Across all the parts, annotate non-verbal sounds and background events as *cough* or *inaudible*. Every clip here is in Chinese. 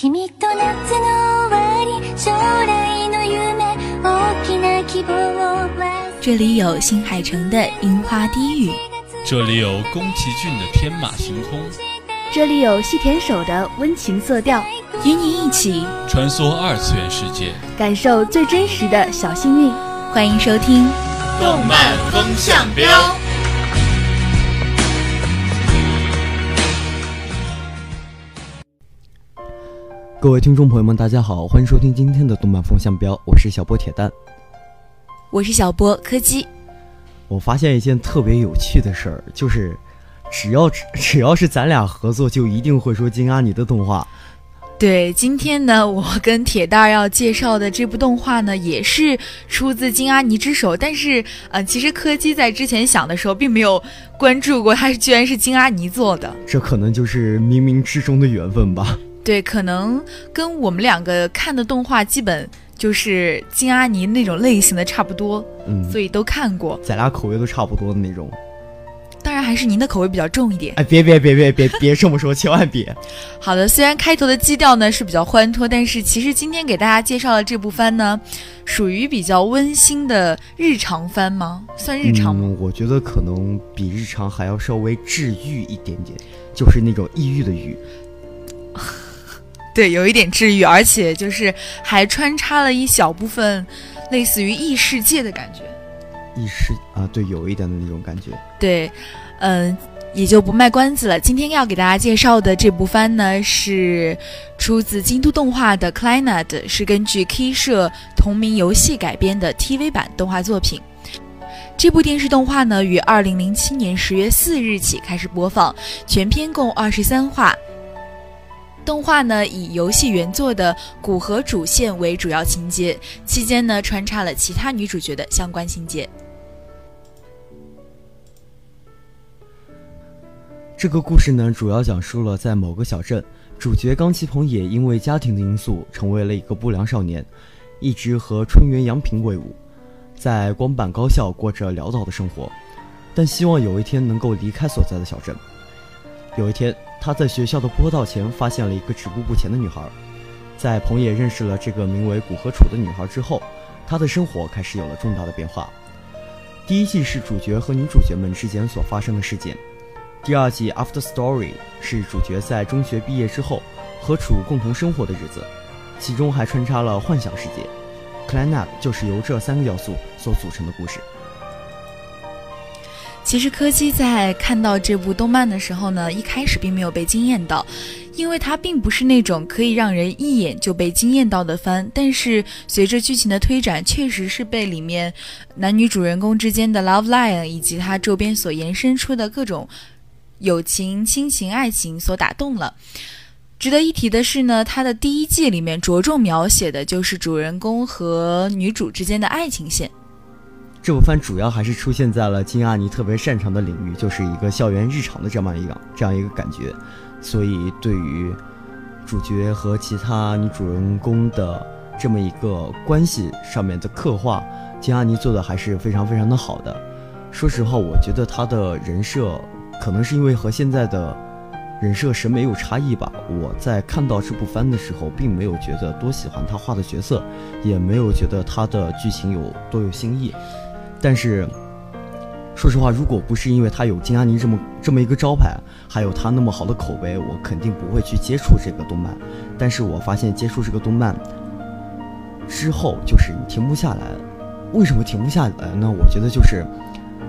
君と夏の終わり将来の夢大きな希望を这里有新海诚的樱花低语，这里有宫崎骏的天马行空，这里有细田守的温情色调，与你一起穿梭二次元世界，感受最真实的小幸运。欢迎收听动漫风向标。 各位听众朋友们，大家好，欢迎收听今天的动漫风向标，我是小波铁蛋。我是小波柯基。我发现一件特别有趣的事儿，就是只要 *laughs* 只要是咱俩合作，就一定会说金阿尼的动画。对，今天呢，我跟铁蛋儿要介绍的这部动画呢，也是出自金阿尼之手。但是，呃，其实柯基在之前想的时候，并没有关注过，它居然是金阿尼做的。这可能就是冥冥之中的缘分吧。对，可能跟我们两个看的动画基本就是金阿尼那种类型的差不多，嗯，所以都看过。咱俩口味都差不多的那种。当然还是您的口味比较重一点。哎，别别别别别别这么说，千万别。好的，虽然开头的基调呢是比较欢脱，但是其实今天给大家介绍的这部番呢，属于比较温馨的日常番吗？算日常吗？嗯，我觉得可能比日常还要稍微治愈一点点，就是那种抑郁的郁。*laughs* 对，有一点治愈，而且就是还穿插了一小部分类似于异世界的感觉。异世啊，对，有一点的那种感觉。对，嗯，也就不卖关子了。今天要给大家介绍的这部番呢，是出自京都动画的《Clannad》，是根据 K 社同名游戏改编的 TV 版动画作品。这部电视动画呢，于二零零七年十月四日起开始播放，全篇共二十三话。动画呢以游戏原作的古河主线为主要情节，期间呢穿插了其他女主角的相关情节。这个故事呢，主要讲述了在某个小镇，主角冈崎朋也因为家庭的因素，成为了一个不良少年，一直和春原洋平为伍，在光坂高校过着潦倒的生活，但希望有一天能够离开所在的小镇。有一天，他在学校的坡道前发现了一个止步不前的女孩，在彭也认识了这个名为古河楚的女孩之后，他的生活开始有了重大的变化。第一季是主角和女主角们之间所发生的事件。第二季《After Story》是主角在中学毕业之后和楚共同生活的日子，其中还穿插了幻想世界。《Clan Up》就是由这三个要素所组成的故事。其实柯基在看到这部动漫的时候呢，一开始并没有被惊艳到，因为它并不是那种可以让人一眼就被惊艳到的番。但是随着剧情的推展，确实是被里面男女主人公之间的 love line 以及它周边所延伸出的各种。友情、亲情、爱情所打动了。值得一提的是呢，它的第一季里面着重描写的就是主人公和女主之间的爱情线。这部番主要还是出现在了金阿尼特别擅长的领域，就是一个校园日常的这么一个这样一个感觉。所以对于主角和其他女主人公的这么一个关系上面的刻画，金阿尼做的还是非常非常的好的。说实话，我觉得他的人设。可能是因为和现在的人设审美有差异吧。我在看到这部番的时候，并没有觉得多喜欢他画的角色，也没有觉得他的剧情有多有新意。但是，说实话，如果不是因为他有金阿尼这么这么一个招牌，还有他那么好的口碑，我肯定不会去接触这个动漫。但是我发现接触这个动漫之后，就是你停不下来。为什么停不下来呢？我觉得就是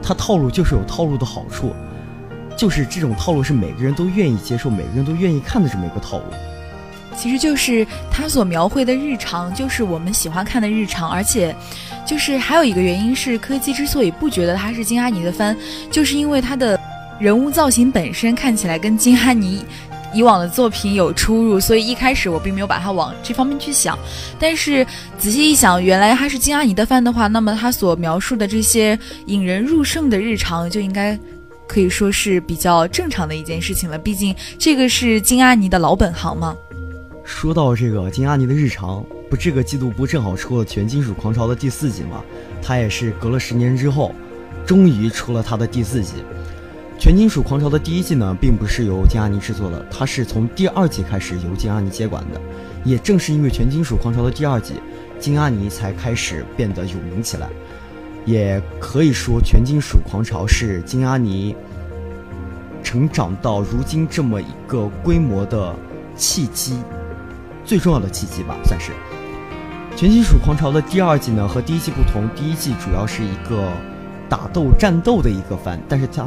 他套路就是有套路的好处。就是这种套路是每个人都愿意接受、每个人都愿意看的这么一个套路。其实就是他所描绘的日常，就是我们喜欢看的日常。而且，就是还有一个原因是，柯基之所以不觉得他是金阿尼的番，就是因为他的人物造型本身看起来跟金阿尼以往的作品有出入，所以一开始我并没有把它往这方面去想。但是仔细一想，原来他是金阿尼的番的话，那么他所描述的这些引人入胜的日常就应该。可以说是比较正常的一件事情了，毕竟这个是金阿尼的老本行嘛。说到这个金阿尼的日常，不，这个季度不正好出了《全金属狂潮》的第四集吗？他也是隔了十年之后，终于出了他的第四集。全金属狂潮的第一季呢，并不是由金阿尼制作的，他是从第二季开始由金阿尼接管的。也正是因为全金属狂潮的第二季，金阿尼才开始变得有名起来。也可以说，全金属狂潮是金阿尼成长到如今这么一个规模的契机，最重要的契机吧，算是。全金属狂潮的第二季呢，和第一季不同。第一季主要是一个打斗、战斗的一个番，但是它，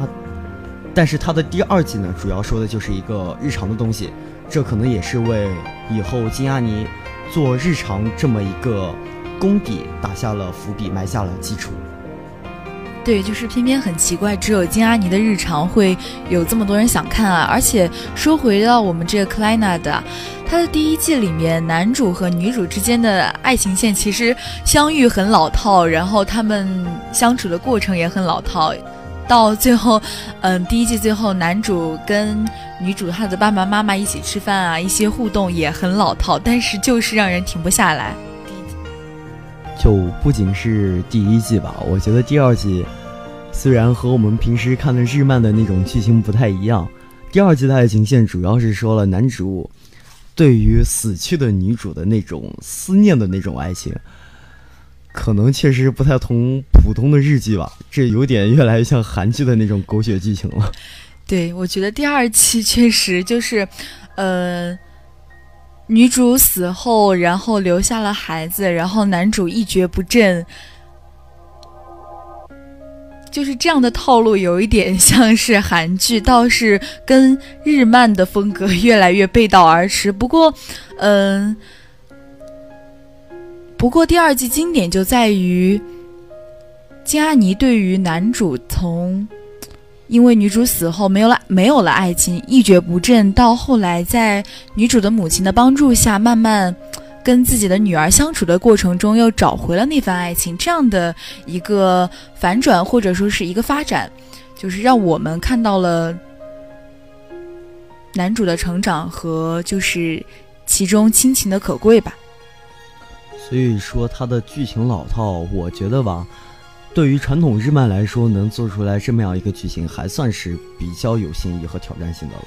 但是它的第二季呢，主要说的就是一个日常的东西。这可能也是为以后金阿尼做日常这么一个功底打下了伏笔，埋下了基础。对，就是偏偏很奇怪，只有金阿尼的日常会有这么多人想看啊！而且说回到我们这个克莱纳的，他的第一季里面，男主和女主之间的爱情线其实相遇很老套，然后他们相处的过程也很老套，到最后，嗯，第一季最后男主跟女主他的爸爸妈妈一起吃饭啊，一些互动也很老套，但是就是让人停不下来。就不仅是第一季吧，我觉得第二季虽然和我们平时看的日漫的那种剧情不太一样，第二季的爱情线主要是说了男主对于死去的女主的那种思念的那种爱情，可能确实不太同普通的日剧吧，这有点越来越像韩剧的那种狗血剧情了。对，我觉得第二期确实就是，呃。女主死后，然后留下了孩子，然后男主一蹶不振，就是这样的套路，有一点像是韩剧，倒是跟日漫的风格越来越背道而驰。不过，嗯，不过第二季经典就在于金阿尼对于男主从。因为女主死后没有了没有了爱情，一蹶不振，到后来在女主的母亲的帮助下，慢慢跟自己的女儿相处的过程中，又找回了那份爱情。这样的一个反转或者说是一个发展，就是让我们看到了男主的成长和就是其中亲情的可贵吧。所以说他的剧情老套，我觉得吧。对于传统日漫来说，能做出来这么样一个剧情，还算是比较有新意和挑战性的了。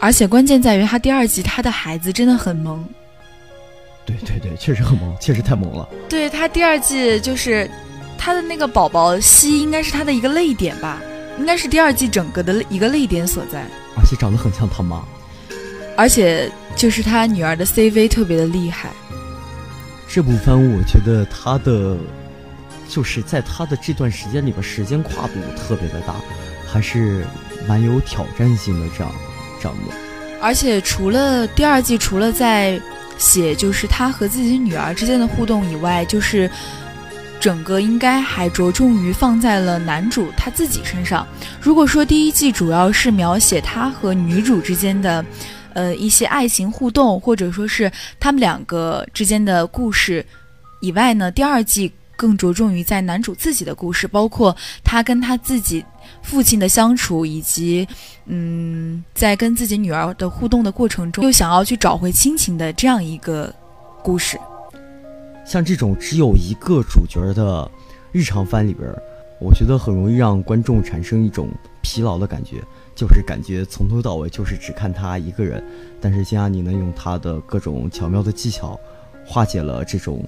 而且关键在于，他第二季他的孩子真的很萌。对对对，确实很萌，确实太萌了。对他第二季就是他的那个宝宝西，应该是他的一个泪点吧，应该是第二季整个的一个泪点所在。而且长得很像他妈。而且就是他女儿的 CV 特别的厉害。这部番我觉得他的。就是在他的这段时间里边，时间跨度特别的大，还是蛮有挑战性的这样这样的。而且除了第二季，除了在写就是他和自己女儿之间的互动以外，就是整个应该还着重于放在了男主他自己身上。如果说第一季主要是描写他和女主之间的，呃一些爱情互动，或者说是他们两个之间的故事以外呢，第二季。更着重于在男主自己的故事，包括他跟他自己父亲的相处，以及嗯，在跟自己女儿的互动的过程中，又想要去找回亲情的这样一个故事。像这种只有一个主角的日常番里边，我觉得很容易让观众产生一种疲劳的感觉，就是感觉从头到尾就是只看他一个人。但是金阿尼呢，用他的各种巧妙的技巧，化解了这种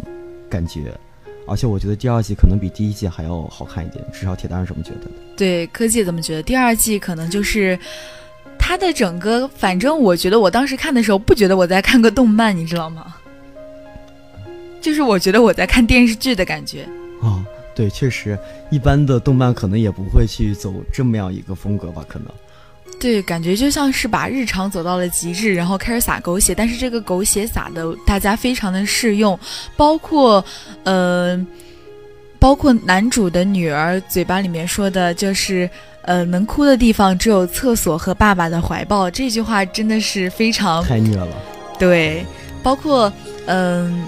感觉。而且我觉得第二季可能比第一季还要好看一点，至少铁蛋是这么觉得的。对，科技怎么觉得？第二季可能就是它的整个，反正我觉得我当时看的时候不觉得我在看个动漫，你知道吗？*laughs* 就是我觉得我在看电视剧的感觉。啊，对，确实，一般的动漫可能也不会去走这么样一个风格吧，可能。对，感觉就像是把日常走到了极致，然后开始撒狗血，但是这个狗血撒的大家非常的适用，包括，呃，包括男主的女儿嘴巴里面说的就是，呃，能哭的地方只有厕所和爸爸的怀抱，这句话真的是非常太虐了。对，包括，嗯，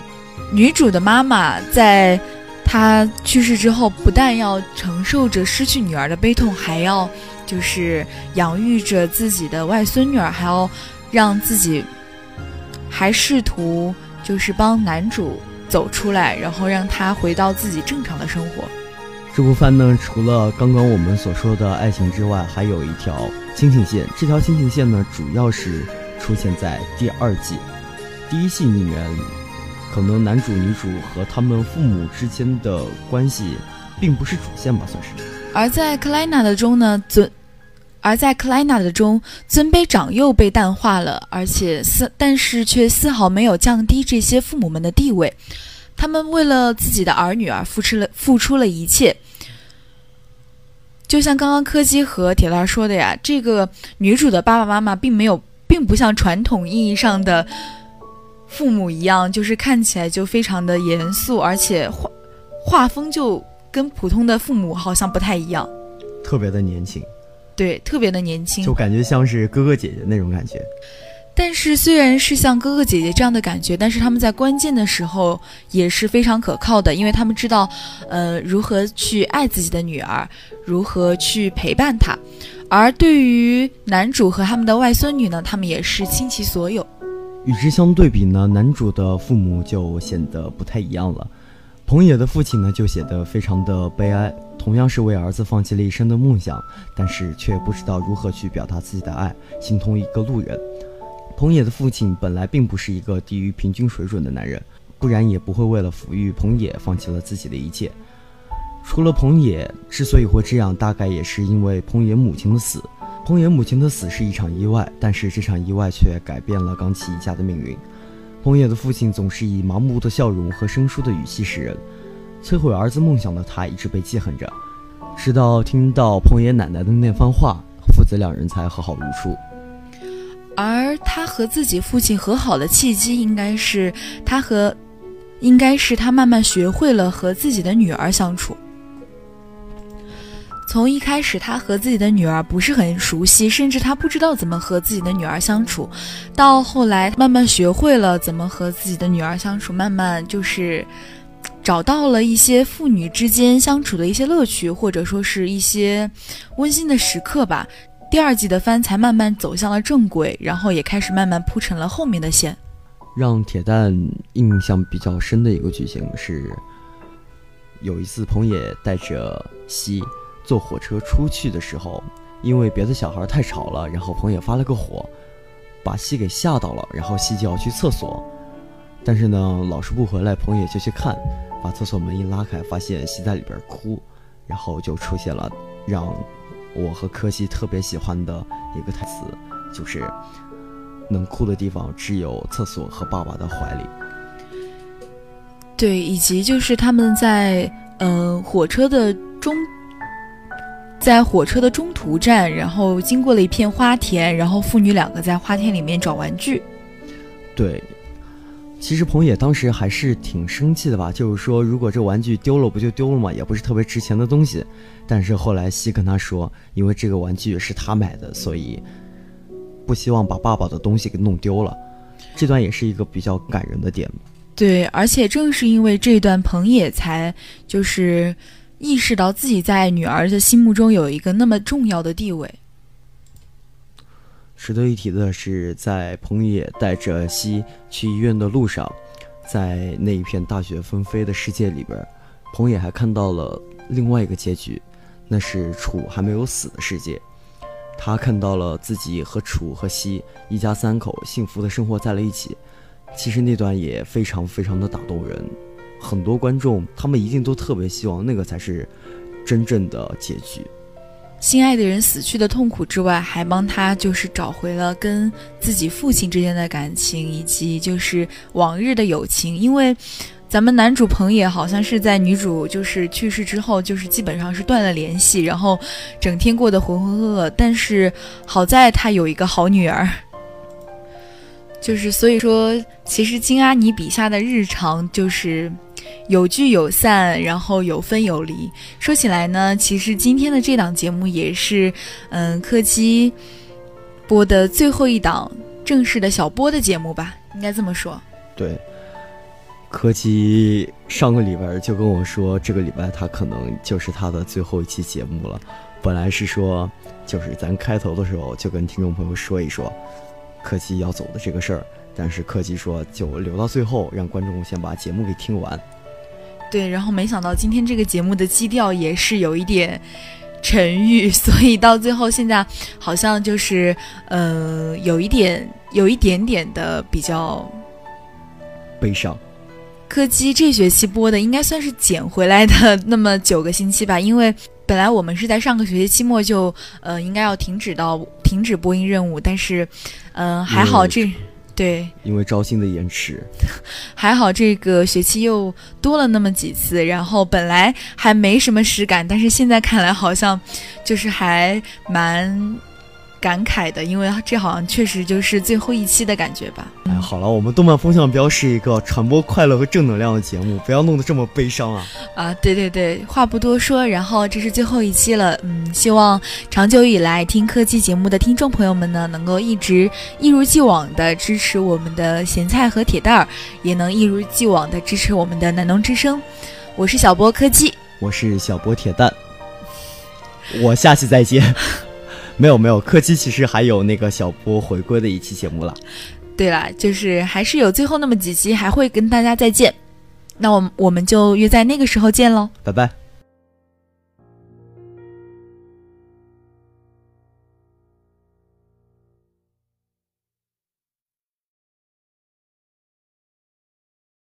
女主的妈妈在她去世之后，不但要承受着失去女儿的悲痛，还要。就是养育着自己的外孙女儿，还要让自己还试图就是帮男主走出来，然后让他回到自己正常的生活。这部番呢，除了刚刚我们所说的爱情之外，还有一条亲情线。这条亲情线呢，主要是出现在第二季。第一季里面，可能男主女主和他们父母之间的关系，并不是主线吧，算是。而在克莱纳的中呢，尊，而在克莱纳的中，尊卑长幼被淡化了，而且丝，但是却丝毫没有降低这些父母们的地位。他们为了自己的儿女而付出了付出了一切，就像刚刚柯基和铁蛋说的呀，这个女主的爸爸妈妈并没有，并不像传统意义上的父母一样，就是看起来就非常的严肃，而且画画风就跟普通的父母好像不太一样，特别的年轻，对，特别的年轻，就感觉像是哥哥姐姐那种感觉。但是虽然是像哥哥姐姐这样的感觉，但是他们在关键的时候也是非常可靠的，因为他们知道，呃，如何去爱自己的女儿，如何去陪伴她。而对于男主和他们的外孙女呢，他们也是倾其所有。与之相对比呢，男主的父母就显得不太一样了。彭野的父亲呢，就显得非常的悲哀，同样是为儿子放弃了一生的梦想，但是却不知道如何去表达自己的爱，心痛一个路人。彭野的父亲本来并不是一个低于平均水准的男人，不然也不会为了抚育彭野放弃了自己的一切。除了彭野之所以会这样，大概也是因为彭野母亲的死。彭野母亲的死是一场意外，但是这场意外却改变了冈崎一家的命运。彭野的父亲总是以盲目的笑容和生疏的语气示人，摧毁儿子梦想的他一直被记恨着，直到听到彭野奶奶的那番话，父子两人才和好如初。而他和自己父亲和好的契机，应该是他和，应该是他慢慢学会了和自己的女儿相处。从一开始，他和自己的女儿不是很熟悉，甚至他不知道怎么和自己的女儿相处，到后来慢慢学会了怎么和自己的女儿相处，慢慢就是找到了一些父女之间相处的一些乐趣，或者说是一些温馨的时刻吧。第二季的番才慢慢走向了正轨，然后也开始慢慢铺成了后面的线。让铁蛋印象比较深的一个剧情是，有一次彭野带着西坐火车出去的时候，因为别的小孩太吵了，然后彭野发了个火，把西给吓到了，然后西就要去厕所，但是呢老师不回来，彭野就去看，把厕所门一拉开，发现西在里边哭，然后就出现了让。我和柯西特别喜欢的一个台词，就是能哭的地方只有厕所和爸爸的怀里。对，以及就是他们在呃火车的中，在火车的中途站，然后经过了一片花田，然后父女两个在花田里面找玩具。对。其实彭野当时还是挺生气的吧，就是说如果这玩具丢了不就丢了吗？也不是特别值钱的东西。但是后来西跟他说，因为这个玩具是他买的，所以不希望把爸爸的东西给弄丢了。这段也是一个比较感人的点。对，而且正是因为这段，彭野才就是意识到自己在女儿的心目中有一个那么重要的地位。值得一提的是，在彭野带着西去医院的路上，在那一片大雪纷飞的世界里边，彭野还看到了另外一个结局，那是楚还没有死的世界。他看到了自己和楚和西一家三口幸福的生活在了一起。其实那段也非常非常的打动人，很多观众他们一定都特别希望那个才是真正的结局。心爱的人死去的痛苦之外，还帮他就是找回了跟自己父亲之间的感情，以及就是往日的友情。因为咱们男主彭野好像是在女主就是去世之后，就是基本上是断了联系，然后整天过得浑浑噩噩。但是好在他有一个好女儿，就是所以说，其实金阿尼笔下的日常就是。有聚有散，然后有分有离。说起来呢，其实今天的这档节目也是，嗯，柯基播的最后一档正式的小播的节目吧，应该这么说。对，柯基上个礼拜就跟我说，这个礼拜他可能就是他的最后一期节目了。本来是说，就是咱开头的时候就跟听众朋友说一说柯基要走的这个事儿，但是柯基说就留到最后，让观众先把节目给听完。对，然后没想到今天这个节目的基调也是有一点沉郁，*laughs* 所以到最后现在好像就是呃有一点有一点点的比较悲伤。柯基这学期播的应该算是捡回来的那么九个星期吧，因为本来我们是在上个学期期末就呃应该要停止到停止播音任务，但是嗯、呃、还好这对。因为招新的延迟，*laughs* 还好这个学期又多了那么几次，然后本来还没什么实感，但是现在看来好像就是还蛮感慨的，因为这好像确实就是最后一期的感觉吧。哎，好了，我们动漫风向标是一个传播快乐和正能量的节目，不要弄得这么悲伤啊！啊，对对对，话不多说，然后这是最后一期了，嗯，希望长久以来听科技节目的听众朋友们呢，能够一直一如既往的支持我们的咸菜和铁蛋儿，也能一如既往的支持我们的南农之声。我是小波科技，我是小波铁蛋，我下期再见。*laughs* 没有没有，客机其实还有那个小波回归的一期节目了。对了，就是还是有最后那么几期还会跟大家再见，那我们我们就约在那个时候见喽，拜拜。